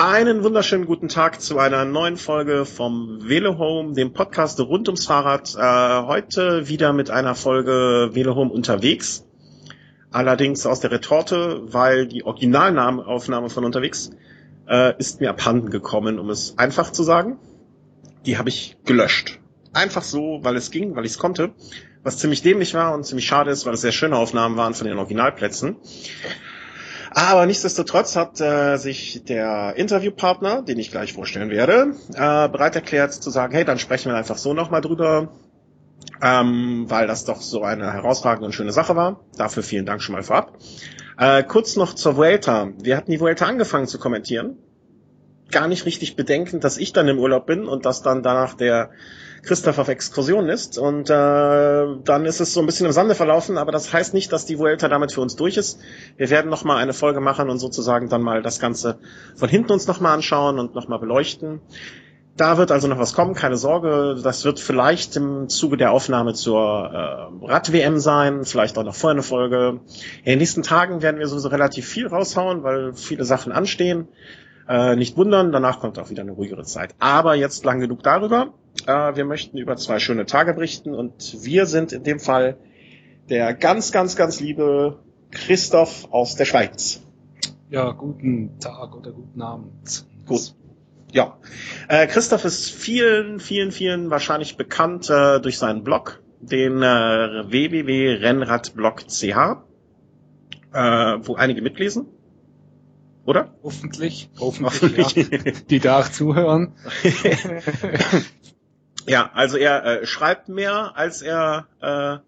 Einen wunderschönen guten Tag zu einer neuen Folge vom Velo Home, dem Podcast rund ums Fahrrad. Äh, heute wieder mit einer Folge Velo Home unterwegs. Allerdings aus der Retorte, weil die Originalaufnahme von unterwegs äh, ist mir abhanden gekommen, um es einfach zu sagen. Die habe ich gelöscht. Einfach so, weil es ging, weil ich es konnte. Was ziemlich dämlich war und ziemlich schade ist, weil es sehr schöne Aufnahmen waren von den Originalplätzen. Aber nichtsdestotrotz hat äh, sich der Interviewpartner, den ich gleich vorstellen werde, äh, bereit erklärt zu sagen, hey, dann sprechen wir einfach so nochmal drüber, ähm, weil das doch so eine herausragende und schöne Sache war. Dafür vielen Dank schon mal vorab. Äh, kurz noch zur Vuelta. Wir hatten die Vuelta angefangen zu kommentieren. Gar nicht richtig bedenkend, dass ich dann im Urlaub bin und dass dann danach der Christoph auf Exkursion ist. Und äh, dann ist es so ein bisschen im Sande verlaufen, aber das heißt nicht, dass die Vuelta damit für uns durch ist. Wir werden nochmal eine Folge machen und sozusagen dann mal das Ganze von hinten uns nochmal anschauen und nochmal beleuchten. Da wird also noch was kommen, keine Sorge. Das wird vielleicht im Zuge der Aufnahme zur äh, Rad-WM sein, vielleicht auch noch vorher eine Folge. In den nächsten Tagen werden wir sowieso relativ viel raushauen, weil viele Sachen anstehen. Äh, nicht wundern, danach kommt auch wieder eine ruhigere Zeit. Aber jetzt lang genug darüber. Äh, wir möchten über zwei schöne Tage berichten und wir sind in dem Fall der ganz, ganz, ganz liebe Christoph aus der Schweiz. Ja, guten Tag oder guten Abend. Gut. Ja. Äh, Christoph ist vielen, vielen, vielen wahrscheinlich bekannt äh, durch seinen Blog, den äh, www.rennradblog.ch, äh, wo einige mitlesen. Oder? Hoffentlich. Hoffentlich. Hoffentlich. Ja. Die da auch zuhören. Ja, also er äh, schreibt mehr, als er äh,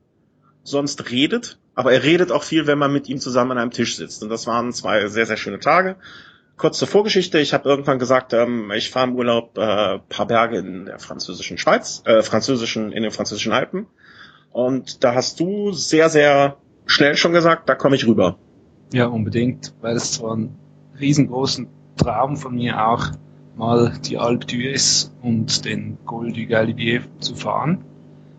sonst redet, aber er redet auch viel, wenn man mit ihm zusammen an einem Tisch sitzt. Und das waren zwei sehr, sehr schöne Tage. Kurz zur Vorgeschichte, ich habe irgendwann gesagt, ähm, ich fahre im Urlaub äh, paar Berge in der französischen Schweiz, äh, französischen, in den französischen Alpen. Und da hast du sehr, sehr schnell schon gesagt, da komme ich rüber. Ja, unbedingt, weil es zwar ein riesengroßen Traum von mir auch mal die Alpe d'Huez und den Col du Galibier zu fahren.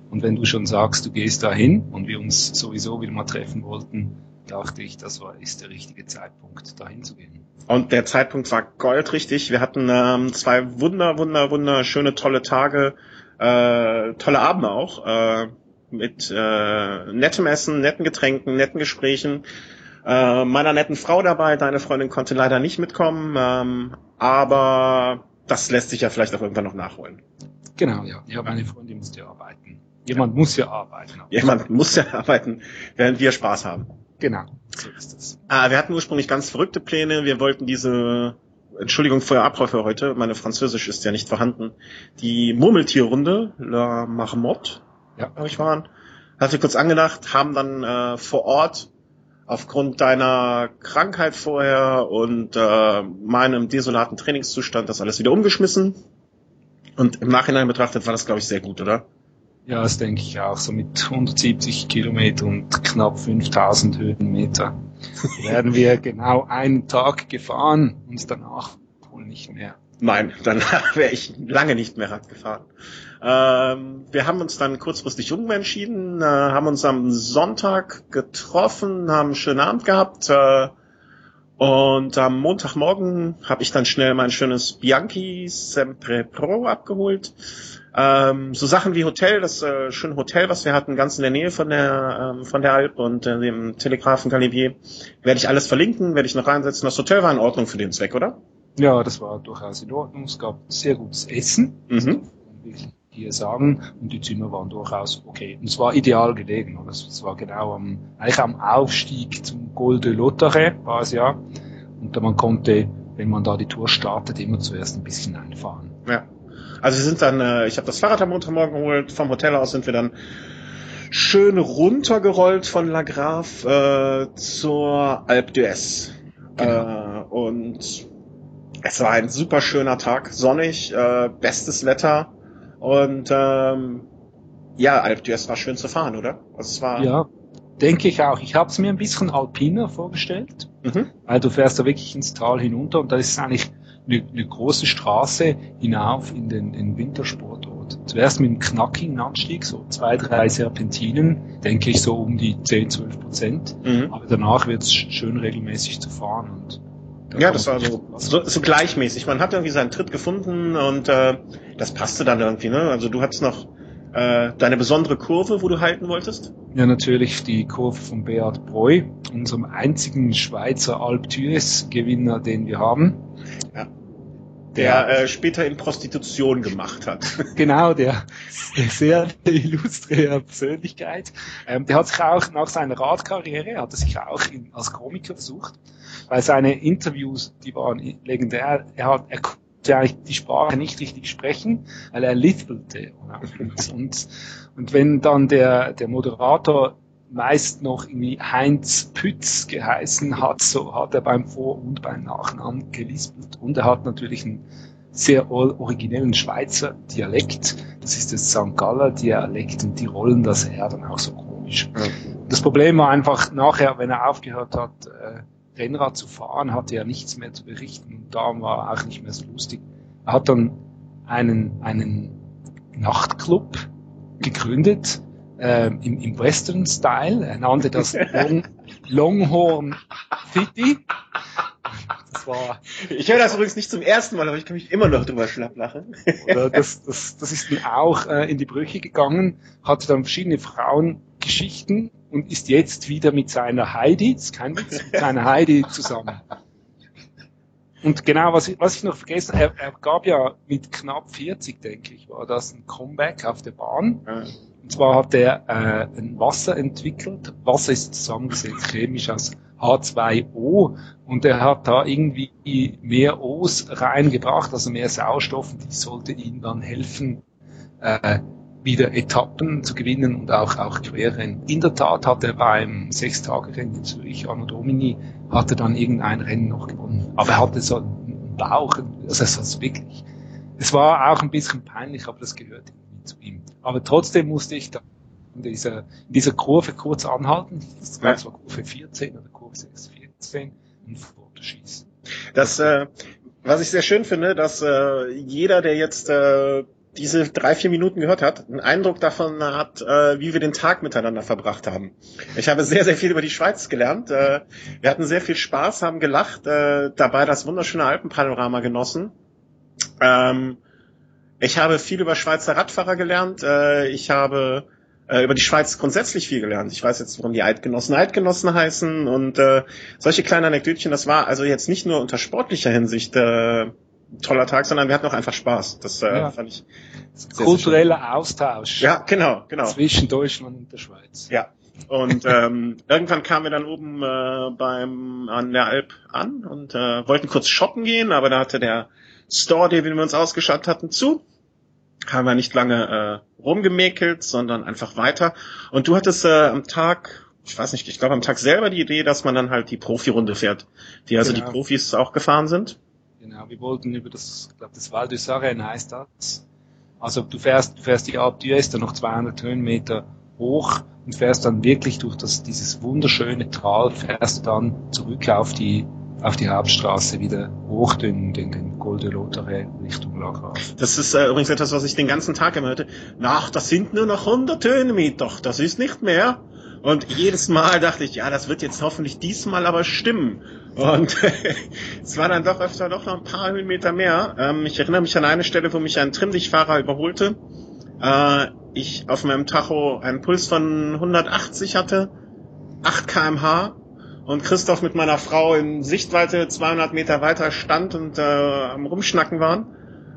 Und wenn du schon sagst, du gehst dahin und wir uns sowieso wieder mal treffen wollten, dachte ich, das war, ist der richtige Zeitpunkt, dahin zu gehen. Und der Zeitpunkt war goldrichtig. Wir hatten ähm, zwei wunder, wunder, wunderschöne, tolle Tage, äh, tolle Abende auch, äh, mit äh, nettem Essen, netten Getränken, netten Gesprächen äh, meiner netten Frau dabei. Deine Freundin konnte leider nicht mitkommen, ähm, aber das lässt sich ja vielleicht auch irgendwann noch nachholen. Genau, ja. Ja, meine Freundin musste ja arbeiten. Jemand ja. muss ja arbeiten. Jemand muss ja arbeiten, während wir Spaß haben. Genau, so ist es. Äh, wir hatten ursprünglich ganz verrückte Pläne. Wir wollten diese Entschuldigung für Abläufe heute, meine Französisch ist ja nicht vorhanden. Die Murmeltierrunde, La Marmotte, ja. glaube ich, waren. Hatte kurz angedacht, haben dann äh, vor Ort aufgrund deiner Krankheit vorher und äh, meinem desolaten Trainingszustand das alles wieder umgeschmissen. Und im Nachhinein betrachtet war das, glaube ich, sehr gut, oder? Ja, das denke ich auch. So mit 170 Kilometer und knapp 5000 Höhenmeter werden wir genau einen Tag gefahren und danach wohl nicht mehr. Nein, danach wäre ich lange nicht mehr Rad gefahren. Ähm, wir haben uns dann kurzfristig umentschieden, äh, haben uns am Sonntag getroffen, haben einen schönen Abend gehabt äh, und am Montagmorgen habe ich dann schnell mein schönes Bianchi Sempre Pro abgeholt. Ähm, so Sachen wie Hotel, das äh, schöne Hotel, was wir hatten, ganz in der Nähe von der ähm, von der Alp und äh, dem Telegrafen Galibier, werde ich alles verlinken, werde ich noch reinsetzen. Das Hotel war in Ordnung für den Zweck, oder? Ja, das war durchaus in Ordnung. Es gab sehr gutes Essen. Mhm hier sagen. Und die Zimmer waren durchaus okay. Und es war ideal gelegen. Und es war genau am, eigentlich am Aufstieg zum Col de Lotare war es ja. Und man konnte, wenn man da die Tour startet, immer zuerst ein bisschen einfahren. Ja. Also wir sind dann, äh, ich habe das Fahrrad am Montagmorgen geholt, vom Hotel aus sind wir dann schön runtergerollt von La Grave äh, zur Alpe d'Huez. Genau. Äh, und es war ein super schöner Tag, sonnig, äh, bestes Wetter. Und ähm, ja, Alp d'Huez war schön zu fahren, oder? Also es war ja, denke ich auch. Ich habe es mir ein bisschen alpiner vorgestellt, mhm. weil du fährst da wirklich ins Tal hinunter und da ist eigentlich eine, eine große Straße hinauf in den, in Wintersportort. Zuerst mit einem knackigen Anstieg, so zwei, drei Serpentinen, denke ich so um die 10, 12 Prozent. Mhm. Aber danach wird es schön regelmäßig zu fahren und ja, das war so, so, so gleichmäßig. Man hat irgendwie seinen Tritt gefunden und äh, das passte dann irgendwie. Ne? Also du hattest noch äh, deine besondere Kurve, wo du halten wolltest? Ja, natürlich die Kurve von Beat Breu, unserem einzigen Schweizer Alp Gewinner, den wir haben. Ja. Der äh, später in Prostitution gemacht hat. Genau, der sehr illustre Persönlichkeit. Ähm, der hat sich auch nach seiner Radkarriere, hat er sich auch in, als Komiker versucht, weil seine Interviews, die waren legendär. Er hat, er konnte eigentlich die Sprache nicht richtig sprechen, weil er lispelte. Und, und, und wenn dann der, der Moderator meist noch irgendwie Heinz Pütz geheißen hat, so hat er beim Vor- und beim Nachnamen gelispelt. Und er hat natürlich einen sehr originellen Schweizer Dialekt. Das ist das St. Galler Dialekt und die rollen das her dann auch so komisch. Das Problem war einfach nachher, wenn er aufgehört hat, äh, Rennrad zu fahren, hatte er nichts mehr zu berichten und da war er auch nicht mehr so lustig. Er hat dann einen, einen Nachtclub gegründet, äh, im, im Western-Style. Er nannte das Long, Longhorn City. Das war, ich höre das übrigens nicht zum ersten Mal, aber ich kann mich immer noch drüber schlapplachen. das, das, das ist dann auch äh, in die Brüche gegangen, hatte dann verschiedene Frauengeschichten und ist jetzt wieder mit seiner Heidi, kein Witz, mit seiner Heidi zusammen. Und genau, was ich, was ich noch vergessen er, er gab ja mit knapp 40, denke ich, war das ein Comeback auf der Bahn. Ja. Und zwar hat er äh, ein Wasser entwickelt. Wasser ist zusammengesetzt chemisch aus H2O und er hat da irgendwie mehr O's reingebracht, also mehr Sauerstoff und die sollte ihm dann helfen, äh, wieder Etappen zu gewinnen und auch, auch Querrennen. In der Tat hat er beim Sechstagerennen in Zürich, Anno Domini, hat er dann irgendein Rennen noch gewonnen. Aber er hatte so einen Bauch, also es war wirklich, es war auch ein bisschen peinlich, aber das gehört irgendwie zu ihm. Aber trotzdem musste ich da in dieser, in dieser Kurve kurz anhalten. Das war, ja. war Kurve 14 oder Kurve 6, 14 und Foto schießen. Das, äh, was ich sehr schön finde, dass äh, jeder, der jetzt äh, diese drei, vier Minuten gehört hat, einen Eindruck davon hat, äh, wie wir den Tag miteinander verbracht haben. Ich habe sehr, sehr viel über die Schweiz gelernt. Äh, wir hatten sehr viel Spaß, haben gelacht, äh, dabei das wunderschöne Alpenpanorama genossen. Ähm, ich habe viel über Schweizer Radfahrer gelernt. Äh, ich habe äh, über die Schweiz grundsätzlich viel gelernt. Ich weiß jetzt, warum die Eidgenossen Eidgenossen heißen und äh, solche kleinen Anekdötchen. Das war also jetzt nicht nur unter sportlicher Hinsicht äh, toller Tag, sondern wir hatten auch einfach Spaß. Das äh, ja. fand ich sehr, kultureller sehr Austausch. Ja, genau, genau. Zwischen Deutschland und der Schweiz. Ja. Und ähm, irgendwann kamen wir dann oben äh, beim an der Alp an und äh, wollten kurz shoppen gehen, aber da hatte der Store, den wir uns ausgestattet hatten, zu haben wir nicht lange äh, rumgemäkelt, sondern einfach weiter. Und du hattest äh, am Tag, ich weiß nicht, ich glaube am Tag selber die Idee, dass man dann halt die Profi-Runde fährt, die also genau. die Profis auch gefahren sind. Genau, wir wollten über das, ich glaube das Val du Sarren heißt das. Also du fährst, du fährst die Alp d'Huez dann noch 200 Höhenmeter hoch und fährst dann wirklich durch das, dieses wunderschöne Tal, fährst dann zurück auf die auf die Hauptstraße wieder hoch den, den, den Col de Lotare Richtung Lagra. Das ist äh, übrigens etwas, was ich den ganzen Tag immer hörte. Nach, das sind nur noch 100 Höhenmeter, das ist nicht mehr. Und jedes Mal dachte ich, ja, das wird jetzt hoffentlich diesmal aber stimmen. Und es war dann doch öfter doch noch ein paar Höhenmeter mehr. Ähm, ich erinnere mich an eine Stelle, wo mich ein Trimmdichtfahrer überholte. Äh, ich auf meinem Tacho einen Puls von 180 hatte, 8 kmh und Christoph mit meiner Frau in Sichtweite 200 Meter weiter stand und äh, am Rumschnacken waren.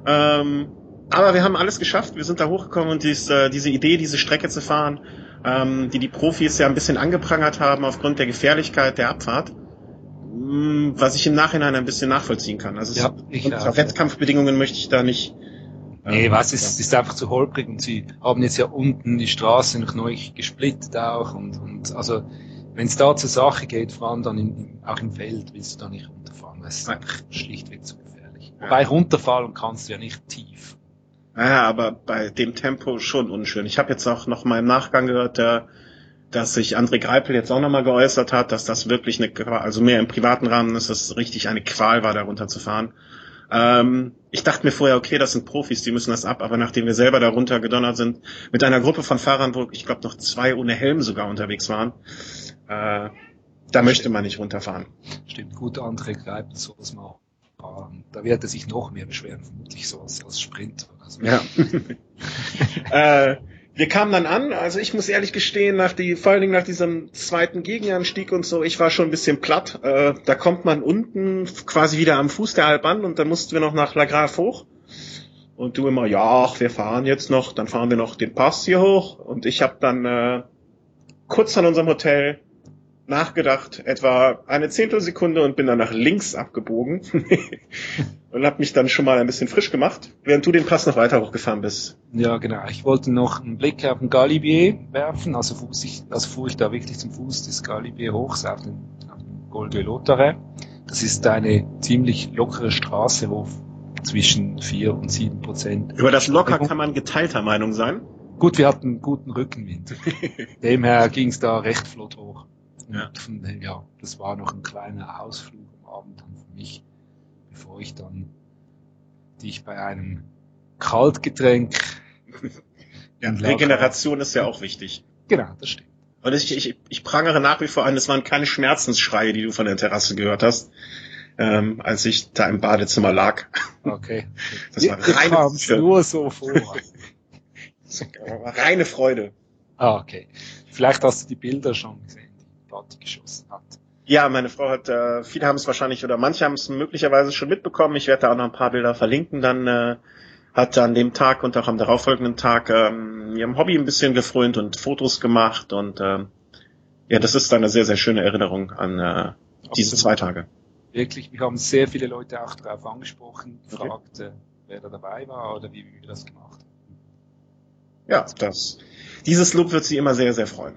Ähm, aber wir haben alles geschafft. Wir sind da hochgekommen und dies, äh, diese Idee, diese Strecke zu fahren, ähm, die die Profis ja ein bisschen angeprangert haben aufgrund der Gefährlichkeit der Abfahrt, mh, mm, was ich im Nachhinein ein bisschen nachvollziehen kann. Also ja, ich, auf Wettkampfbedingungen möchte ich da nicht. Ähm, nee, was ist, ist einfach zu holprig und sie haben jetzt ja unten die Straße noch neu gesplittet auch und, und also wenn es da zur Sache geht, vor allem dann in, auch im Feld, willst du da nicht runterfahren. Das ist einfach schlichtweg zu gefährlich. Ja. Wobei runterfahren kannst du ja nicht tief. Ja, aber bei dem Tempo schon unschön. Ich habe jetzt auch noch mal im Nachgang gehört, der, dass sich André Greipel jetzt auch noch mal geäußert hat, dass das wirklich eine, also mehr im privaten Rahmen ist, dass es richtig eine Qual war, da runterzufahren. Ähm, ich dachte mir vorher, okay, das sind Profis, die müssen das ab, aber nachdem wir selber da runter gedonnert sind, mit einer Gruppe von Fahrern, wo ich glaube noch zwei ohne Helm sogar unterwegs waren, äh, Da möchte man nicht runterfahren. Stimmt, gut, andere greifen sowas mal. Da wird er sich noch mehr beschweren, vermutlich so als, als Sprint. Oder so. Ja. äh, wir kamen dann an, also ich muss ehrlich gestehen, nach die, vor allen Dingen nach diesem zweiten Gegenanstieg und so, ich war schon ein bisschen platt. Äh, da kommt man unten quasi wieder am Fuß der Alp an und dann mussten wir noch nach La Grave hoch. Und du immer, ja, ach, wir fahren jetzt noch, dann fahren wir noch den Pass hier hoch. Und ich habe dann äh, kurz an unserem Hotel nachgedacht, etwa eine Zehntelsekunde und bin dann nach links abgebogen und habe mich dann schon mal ein bisschen frisch gemacht, während du den Pass noch weiter hochgefahren bist. Ja, genau. Ich wollte noch einen Blick auf den Galibier werfen, also, fuß ich, also fuhr ich da wirklich zum Fuß des Galibier hoch, auf den, auf den Col de Lotare. Das ist eine ziemlich lockere Straße, wo zwischen vier und sieben Prozent. Über das locker kann man geteilter Meinung sein. Gut, wir hatten guten Rückenwind. Demher ging es da recht flott hoch. Ja. Von, ja, das war noch ein kleiner Ausflug am Abend dann für mich, bevor ich dann dich bei einem Kaltgetränk. Ja, Regeneration ist ja auch wichtig. Genau, das stimmt. Und ich, ich, ich prangere nach wie vor an, es waren keine Schmerzensschreie, die du von der Terrasse gehört hast, ähm, als ich da im Badezimmer lag. Okay. Das war reine Freude. nur so vor. reine Freude. Ah, okay. Vielleicht hast du die Bilder schon gesehen. Plot geschossen hat. Ja, meine Frau hat, äh, viele haben es wahrscheinlich oder manche haben es möglicherweise schon mitbekommen. Ich werde da auch noch ein paar Bilder verlinken. Dann äh, hat an dem Tag und auch am darauffolgenden Tag ähm, ihrem Hobby ein bisschen gefrönt und Fotos gemacht und äh, ja, das ist eine sehr, sehr schöne Erinnerung an äh, diese zwei Tage. Wirklich, wir haben sehr viele Leute auch darauf angesprochen, gefragt, okay. äh, wer da dabei war oder wie, wie wir das gemacht haben. Ja, das, dieses Lob wird sie immer sehr, sehr freuen.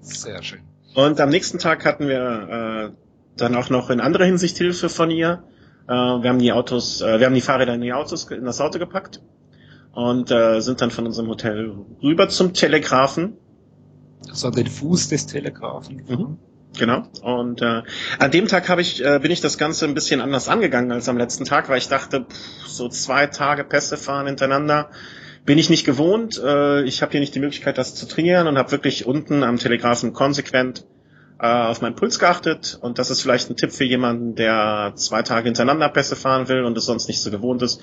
Sehr schön. Und am nächsten Tag hatten wir äh, dann auch noch in anderer Hinsicht Hilfe von ihr. Äh, wir haben die Autos, äh, wir haben die Fahrräder in die Autos, in das Auto gepackt und äh, sind dann von unserem Hotel rüber zum Telegrafen. Also an den Fuß des Telegrafen. Mhm. Genau. Und äh, an dem Tag habe ich, äh, bin ich das Ganze ein bisschen anders angegangen als am letzten Tag, weil ich dachte, pff, so zwei Tage Pässe fahren hintereinander bin ich nicht gewohnt. Äh, ich habe hier nicht die Möglichkeit, das zu trainieren und habe wirklich unten am Telegrafen konsequent äh, auf meinen Puls geachtet. Und das ist vielleicht ein Tipp für jemanden, der zwei Tage hintereinander Pässe fahren will und es sonst nicht so gewohnt ist.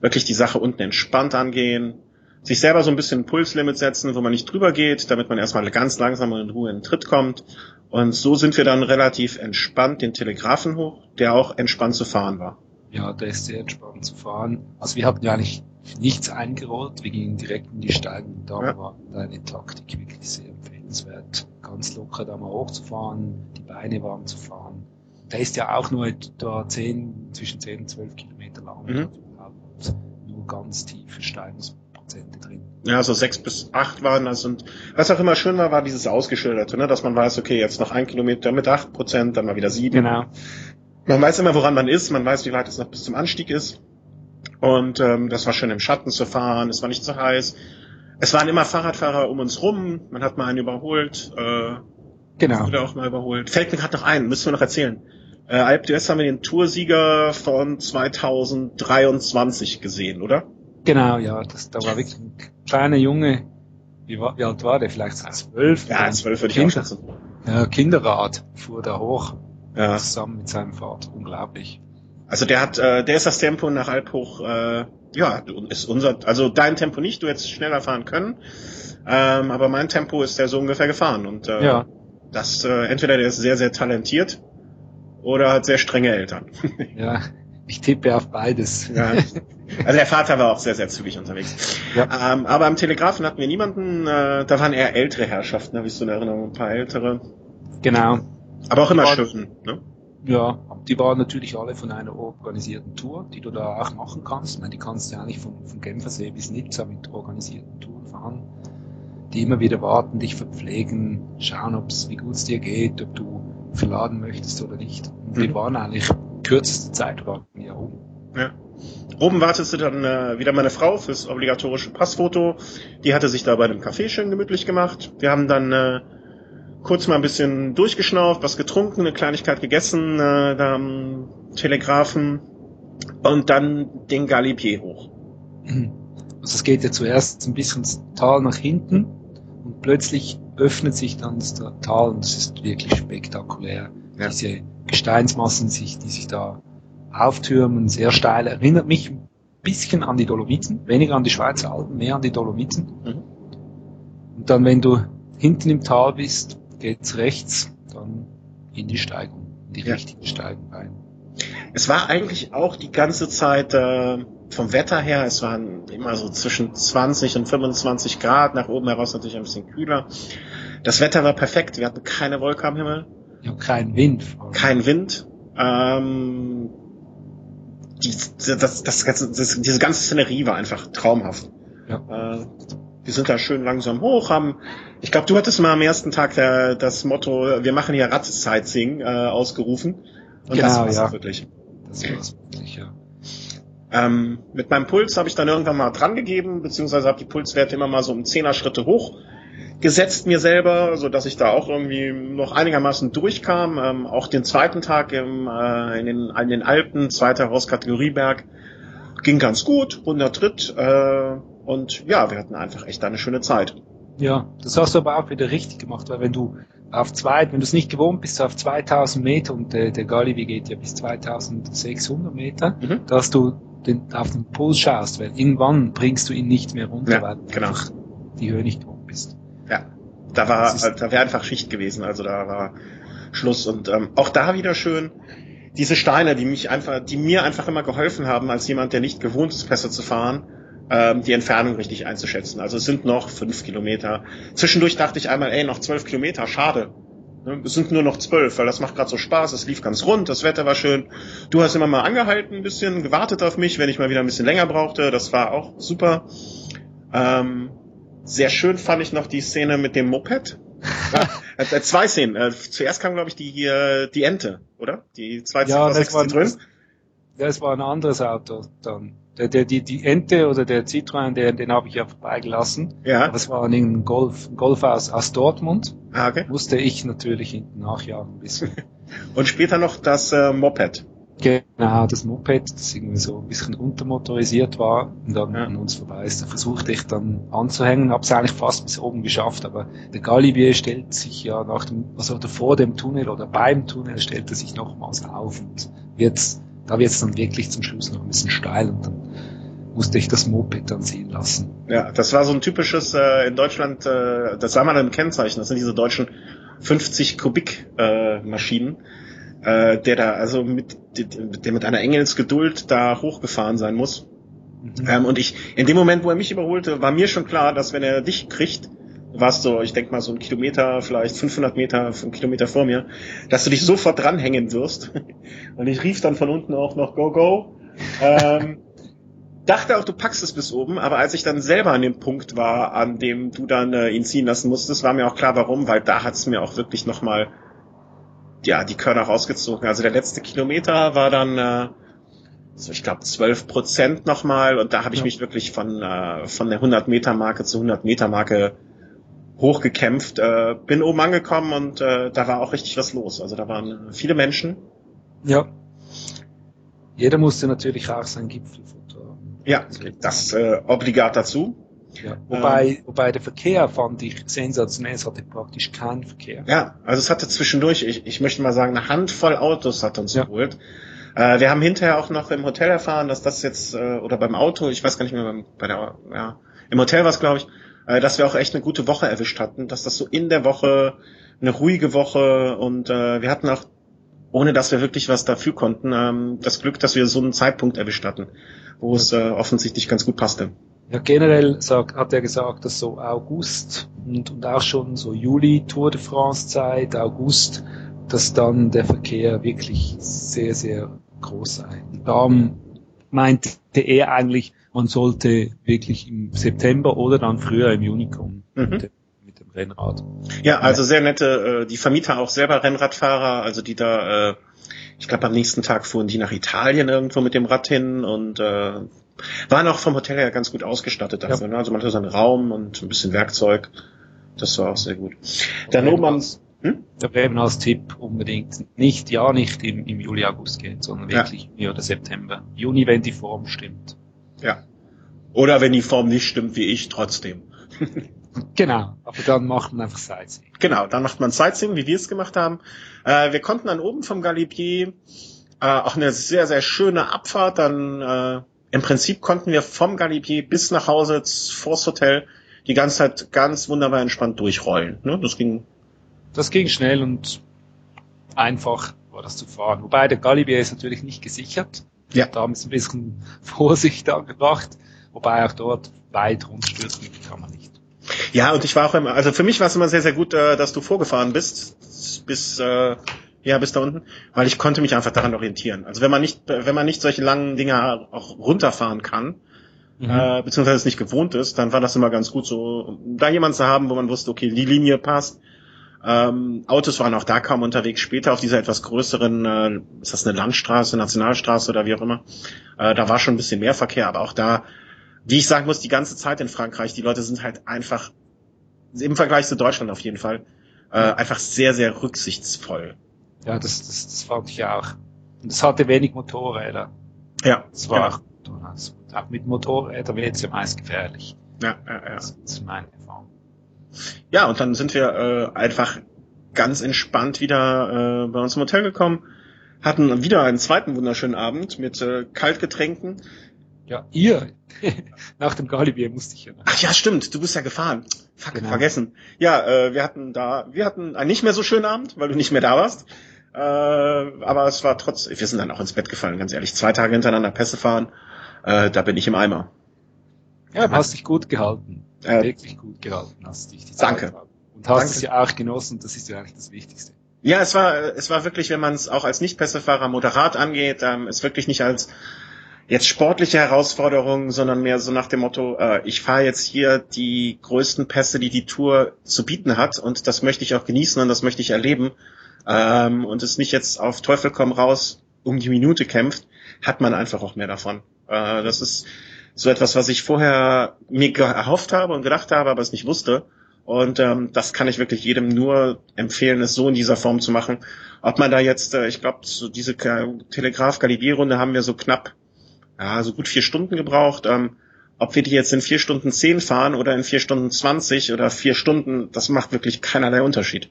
Wirklich die Sache unten entspannt angehen. Sich selber so ein bisschen ein Pulslimit setzen, wo man nicht drüber geht, damit man erstmal ganz langsam und in Ruhe in den Tritt kommt. Und so sind wir dann relativ entspannt den Telegrafen hoch, der auch entspannt zu fahren war. Ja, der ist sehr entspannt zu fahren. Also wir hatten ja nicht nichts eingerollt, wir gingen direkt in die Steigen. Da ja. war deine Taktik wirklich sehr empfehlenswert. Ganz locker da mal hochzufahren, die Beine warm zu fahren. Der ist ja auch nur etwa 10, zwischen 10 und 12 Kilometer lang. Mhm. Und nur ganz tiefe Steigungsprozente drin. Ja, so sechs bis acht waren das und was auch immer schön war, war dieses Ausgeschilderte, ne? dass man weiß, okay, jetzt noch ein Kilometer mit acht Prozent, dann mal wieder sieben. Genau. Man weiß immer, woran man ist, man weiß, wie weit es noch bis zum Anstieg ist. Und ähm, das war schön im Schatten zu fahren, es war nicht zu heiß. Es waren immer Fahrradfahrer um uns rum, man hat mal einen überholt. Äh, genau. Wurde auch mal überholt. Fällt mir gerade noch ein, müssen wir noch erzählen. Äh, Alp d'Huez haben wir den Toursieger von 2023 gesehen, oder? Genau, ja, das, da war wirklich ein kleiner Junge. Wie, war, wie alt war der? Vielleicht zwölf? Ja, zwölf würde ich auch schätzen. Ja, Kinderrad fuhr da hoch ja. zusammen mit seinem Vater. Unglaublich. Also der hat, äh, der ist das Tempo nach Alphoch, äh, ja, ist unser, also dein Tempo nicht, du hättest schneller fahren können, ähm, aber mein Tempo ist der so ungefähr gefahren und äh, ja. das äh, entweder der ist sehr sehr talentiert oder hat sehr strenge Eltern. ja, ich tippe auf beides. Ja. Also der Vater war auch sehr sehr zügig unterwegs. Ja. Ähm, aber am Telegrafen hatten wir niemanden, äh, da waren eher ältere Herrschaften, habe ich so eine Erinnerung, ein paar ältere. Genau. Aber auch immer schön, ne? Ja, die waren natürlich alle von einer organisierten Tour, die du da auch machen kannst. Ich meine, die kannst du ja nicht von, von Genfersee bis Nizza mit organisierten Touren fahren, die immer wieder warten, dich verpflegen, schauen, ob's, wie gut es dir geht, ob du verladen möchtest oder nicht. Und mhm. wir waren eigentlich kürzeste Zeit waren wir oben. Ja. Oben wartete dann äh, wieder meine Frau fürs obligatorische Passfoto. Die hatte sich da bei einem Café schön gemütlich gemacht. Wir haben dann äh, kurz mal ein bisschen durchgeschnauft, was getrunken, eine Kleinigkeit gegessen, äh, da am Telegrafen und dann den Galibier hoch. Also es geht ja zuerst ein bisschen ins Tal nach hinten und plötzlich öffnet sich dann das Tal und es ist wirklich spektakulär. Ja. Diese Gesteinsmassen, sich, die sich da auftürmen, sehr steil, erinnert mich ein bisschen an die Dolomiten, weniger an die Schweizer Alpen, mehr an die Dolomiten. Mhm. Und dann, wenn du hinten im Tal bist, geht's rechts, dann in die Steigung, in die ja. richtige Steigung rein. Es war eigentlich auch die ganze Zeit äh, vom Wetter her, es waren immer so zwischen 20 und 25 Grad, nach oben heraus natürlich ein bisschen kühler. Das Wetter war perfekt, wir hatten keine Wolke am Himmel. Ja, kein Wind. Kein Wind. Ähm, die, das, das, das, das, diese ganze Szenerie war einfach traumhaft. Ja. Äh, wir sind da schön langsam hoch, haben, ich glaube, du hattest mal am ersten Tag der, das Motto, wir machen hier Rad-Sightseeing äh, ausgerufen. Und genau, das war's ja. wirklich. Das war's wirklich, ja. Ähm, mit meinem Puls habe ich dann irgendwann mal dran gegeben, beziehungsweise habe die Pulswerte immer mal so um zehner Schritte hoch gesetzt mir selber, so dass ich da auch irgendwie noch einigermaßen durchkam. Ähm, auch den zweiten Tag im, äh, in, den, in den Alpen, zweiter Hauskategorieberg, ging ganz gut, 100 Tritt äh, und ja, wir hatten einfach echt eine schöne Zeit. Ja, das hast du aber auch wieder richtig gemacht, weil wenn du auf zwei, wenn du es nicht gewohnt bist, auf 2000 Meter und äh, der Galibi geht ja bis 2600 Meter, mhm. dass du den, auf den Puls schaust, weil irgendwann bringst du ihn nicht mehr runter, ja, weil du genau. einfach die Höhe nicht gewohnt bist. Ja, da war, da wäre einfach Schicht gewesen, also da war Schluss und ähm, auch da wieder schön diese Steine, die mich einfach, die mir einfach immer geholfen haben, als jemand, der nicht gewohnt ist, Pässe zu fahren, ähm, die Entfernung richtig einzuschätzen. Also es sind noch fünf Kilometer. Zwischendurch dachte ich einmal, ey, noch zwölf Kilometer, schade. Ne, es sind nur noch zwölf, weil das macht gerade so Spaß, es lief ganz rund, das Wetter war schön. Du hast immer mal angehalten ein bisschen, gewartet auf mich, wenn ich mal wieder ein bisschen länger brauchte. Das war auch super. Ähm, sehr schön fand ich noch die Szene mit dem Moped. äh, zwei Szenen. Äh, zuerst kam, glaube ich, die, äh, die Ente, oder? Die zwei ja, das war, drin. Das war ein anderes Auto dann. Der, der, die, die Ente oder der Citroën, der, den habe ich ja vorbeigelassen. Ja. Das war ein Golf, ein Golf aus, aus Dortmund. Ah, okay. Musste ich natürlich hinten nachjagen ein bisschen. Und später noch das äh, Moped. Genau, das Moped, das irgendwie so ein bisschen untermotorisiert war und dann ja. an uns vorbei ist. Da versuchte ich dann anzuhängen, habe es eigentlich fast bis oben geschafft, aber der Galibier stellt sich ja nach dem, also vor dem Tunnel oder beim Tunnel stellt er sich nochmals auf und jetzt, da wird es dann wirklich zum Schluss noch ein bisschen steil und dann musste ich das Moped dann ziehen lassen. Ja, das war so ein typisches äh, in Deutschland, äh, das sah man im Kennzeichen, das sind diese deutschen 50 Kubik äh, Maschinen äh, der da also mit der mit einer Engelsgeduld da hochgefahren sein muss. Mhm. Ähm, und ich, in dem Moment, wo er mich überholte, war mir schon klar, dass wenn er dich kriegt, warst du, ich denke mal so ein Kilometer, vielleicht 500 Meter, einen Kilometer vor mir, dass du dich sofort dranhängen wirst. Und ich rief dann von unten auch noch Go Go. Ähm, dachte auch, du packst es bis oben, aber als ich dann selber an dem Punkt war, an dem du dann äh, ihn ziehen lassen musstest, war mir auch klar, warum, weil da hat es mir auch wirklich nochmal ja, die Körner rausgezogen. Also der letzte Kilometer war dann, äh, so ich glaube, 12 Prozent nochmal und da habe ich ja. mich wirklich von, äh, von der 100 Meter Marke zu 100 Meter Marke hochgekämpft. Äh, bin oben angekommen und äh, da war auch richtig was los. Also da waren viele Menschen. Ja. Jeder musste natürlich auch sein Gipfelfoto. Ja, das äh, obligat dazu. Ja. Wobei, ähm, wobei der Verkehr fand ich sensationell, es hatte praktisch keinen Verkehr. Ja, also es hatte zwischendurch, ich, ich möchte mal sagen, eine Handvoll Autos hat uns ja. geholt. Äh, wir haben hinterher auch noch im Hotel erfahren, dass das jetzt, äh, oder beim Auto, ich weiß gar nicht mehr, beim, bei der, ja, im Hotel war es, glaube ich, äh, dass wir auch echt eine gute Woche erwischt hatten, dass das so in der Woche, eine ruhige Woche und äh, wir hatten auch, ohne dass wir wirklich was dafür konnten, ähm, das Glück, dass wir so einen Zeitpunkt erwischt hatten, wo es äh, offensichtlich ganz gut passte. Ja, generell sagt, hat er gesagt, dass so August und, und auch schon so Juli Tour de France Zeit, August, dass dann der Verkehr wirklich sehr, sehr groß sei. Und darum meinte er eigentlich, man sollte wirklich im September oder dann früher im Juni kommen. Mhm. Rennrad. Ja, also sehr nette, äh, die Vermieter auch selber Rennradfahrer, also die da, äh, ich glaube am nächsten Tag fuhren die nach Italien irgendwo mit dem Rad hin und äh, waren auch vom Hotel her ganz gut ausgestattet dafür. Ja. Ne? Also man hatte so einen Raum und ein bisschen Werkzeug. Das war auch sehr gut. Dann oben am, hm? Da wäre eben als Tipp unbedingt nicht, ja, nicht im, im Juli, August gehen, sondern wirklich ja. oder September. Juni, wenn die Form stimmt. Ja. Oder wenn die Form nicht stimmt, wie ich, trotzdem. Genau, aber dann macht man einfach Sightseeing. Genau, dann macht man Sightseeing, wie wir es gemacht haben. Äh, wir konnten dann oben vom Galibier äh, auch eine sehr, sehr schöne Abfahrt. Dann äh, im Prinzip konnten wir vom Galibier bis nach Hause vors Hotel die ganze Zeit ganz wunderbar entspannt durchrollen. Ne? Das ging. Das ging schnell und einfach war das zu fahren. Wobei der Galibier ist natürlich nicht gesichert. Ja. Da haben sie ein bisschen Vorsicht angebracht. Wobei auch dort weit rundstürzen kann man nicht. Ja, und ich war auch immer, also für mich war es immer sehr, sehr gut, äh, dass du vorgefahren bist, bis, äh, ja, bis da unten, weil ich konnte mich einfach daran orientieren. Also wenn man nicht, wenn man nicht solche langen Dinger auch runterfahren kann, mhm. äh, beziehungsweise es nicht gewohnt ist, dann war das immer ganz gut, so da jemand zu haben, wo man wusste, okay, die Linie passt. Ähm, Autos waren auch da kaum unterwegs. Später auf dieser etwas größeren, äh, ist das eine Landstraße, Nationalstraße oder wie auch immer, äh, da war schon ein bisschen mehr Verkehr, aber auch da wie ich sagen muss, die ganze Zeit in Frankreich, die Leute sind halt einfach, im Vergleich zu Deutschland auf jeden Fall, äh, einfach sehr, sehr rücksichtsvoll. Ja, das, das, das fand ich auch. Und es hatte wenig Motorräder. Ja. Es war genau. auch, auch mit Motorrädern wird es ja meist gefährlich. Ja, ja, ja. Das ist meine Erfahrung. Ja, und dann sind wir äh, einfach ganz entspannt wieder äh, bei uns im Hotel gekommen, hatten wieder einen zweiten wunderschönen Abend mit äh, Kaltgetränken. Ja, ihr. Nach dem Galibier musste ich ja. Ach ja, stimmt. Du bist ja gefahren. Fuck, genau. vergessen. Ja, äh, wir hatten da, wir hatten einen nicht mehr so schönen Abend, weil du nicht mehr da warst. Äh, aber es war trotz, wir sind dann auch ins Bett gefallen, ganz ehrlich. Zwei Tage hintereinander Pässe fahren, äh, da bin ich im Eimer. Ja, du hast dich gut gehalten. Äh, Wirklich gut gehalten hast dich die Zeit Danke. Und hast danke. es ja auch genossen, das ist ja eigentlich das Wichtigste. Ja, es war, es war wirklich, wenn man es auch als Nicht-Pässefahrer moderat angeht, ähm, es wirklich nicht als jetzt sportliche Herausforderungen, sondern mehr so nach dem Motto, äh, ich fahre jetzt hier die größten Pässe, die die Tour zu bieten hat und das möchte ich auch genießen und das möchte ich erleben ähm, und es nicht jetzt auf Teufel komm raus um die Minute kämpft, hat man einfach auch mehr davon. Äh, das ist so etwas, was ich vorher mir erhofft habe und gedacht habe, aber es nicht wusste. Und ähm, das kann ich wirklich jedem nur empfehlen, es so in dieser Form zu machen. Ob man da jetzt, äh, ich glaube, so diese Telegraph-Galibier-Runde haben wir so knapp ja, so gut vier Stunden gebraucht. Ähm, ob wir die jetzt in vier Stunden zehn fahren oder in vier Stunden zwanzig oder vier Stunden, das macht wirklich keinerlei Unterschied.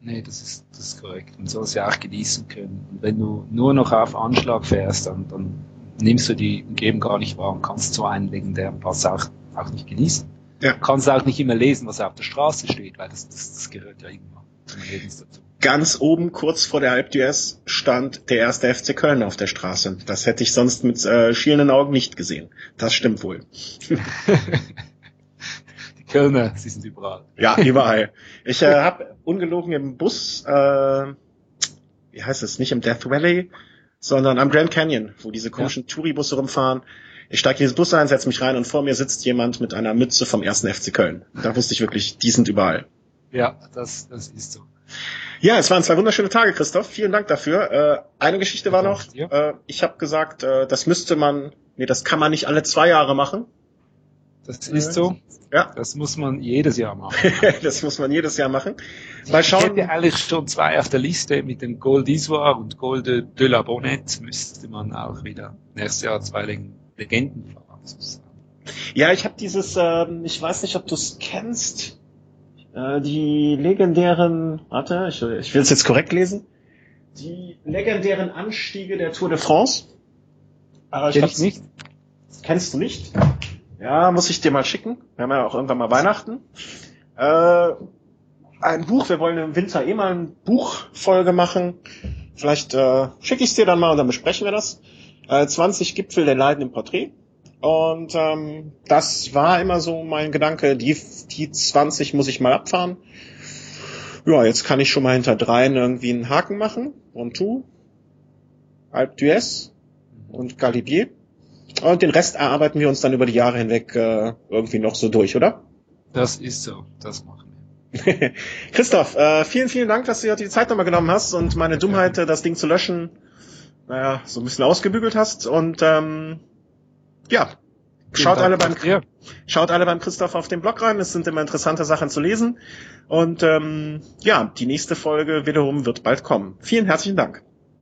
Nee, das ist, das ist korrekt. Man soll es ja auch genießen können. Und wenn du nur noch auf Anschlag fährst, dann, dann nimmst du die Umgebung gar nicht wahr und kannst so einen legendären Pass auch, auch nicht genießen. Ja. Kannst auch nicht immer lesen, was auf der Straße steht, weil das, das, das gehört ja immer zum Lebens dazu ganz oben, kurz vor der d'Huez, stand der erste FC Köln auf der Straße. Das hätte ich sonst mit äh, schielenden Augen nicht gesehen. Das stimmt wohl. Die Kölner, sie sind überall. Ja, überall. Ich äh, habe ungelogen im Bus, äh, wie heißt es, nicht im Death Valley, sondern am Grand Canyon, wo diese komischen ja. Touribusse rumfahren. Ich steige in dieses Bus ein, setze mich rein und vor mir sitzt jemand mit einer Mütze vom ersten FC Köln. Da wusste ich wirklich, die sind überall. Ja, das, das ist so. Ja, es waren zwei wunderschöne Tage, Christoph. Vielen Dank dafür. Äh, eine Geschichte war noch, äh, ich habe gesagt, äh, das müsste man, nee, das kann man nicht alle zwei Jahre machen. Das ist so. Ja. Das muss man jedes Jahr machen. das muss man jedes Jahr machen. Mal schauen. Ich hätte eigentlich schon zwei auf der Liste mit dem Gold d'Isoire und Gold de la Bonnette müsste man auch wieder nächstes Jahr zwei Legenden fahren. Ja, ich habe dieses, ähm, ich weiß nicht, ob du es kennst. Äh, die legendären, warte, ich, ich will es jetzt korrekt lesen. Die legendären Anstiege der Tour de France. Äh, ich, ich nicht. Kennst du nicht? Ja, muss ich dir mal schicken. Wir haben ja auch irgendwann mal Weihnachten. Äh, ein Buch, wir wollen im Winter eh mal ein Buchfolge machen. Vielleicht äh, schicke ich es dir dann mal und dann besprechen wir das. Äh, 20 Gipfel der Leiden im Porträt. Und ähm, das war immer so mein Gedanke, die, die 20 muss ich mal abfahren. Ja, jetzt kann ich schon mal hinter dreien irgendwie einen Haken machen. Und tu. Alp d'Huez und Galibier. Und den Rest erarbeiten wir uns dann über die Jahre hinweg äh, irgendwie noch so durch, oder? Das ist so, das machen wir. Christoph, äh, vielen, vielen Dank, dass du dir die Zeit nochmal genommen hast und meine Dummheit, äh, das Ding zu löschen, naja, so ein bisschen ausgebügelt hast. Und ähm, ja, schaut alle, beim, schaut alle beim Christoph auf den Blog rein. Es sind immer interessante Sachen zu lesen. Und ähm, ja, die nächste Folge wiederum wird bald kommen. Vielen herzlichen Dank.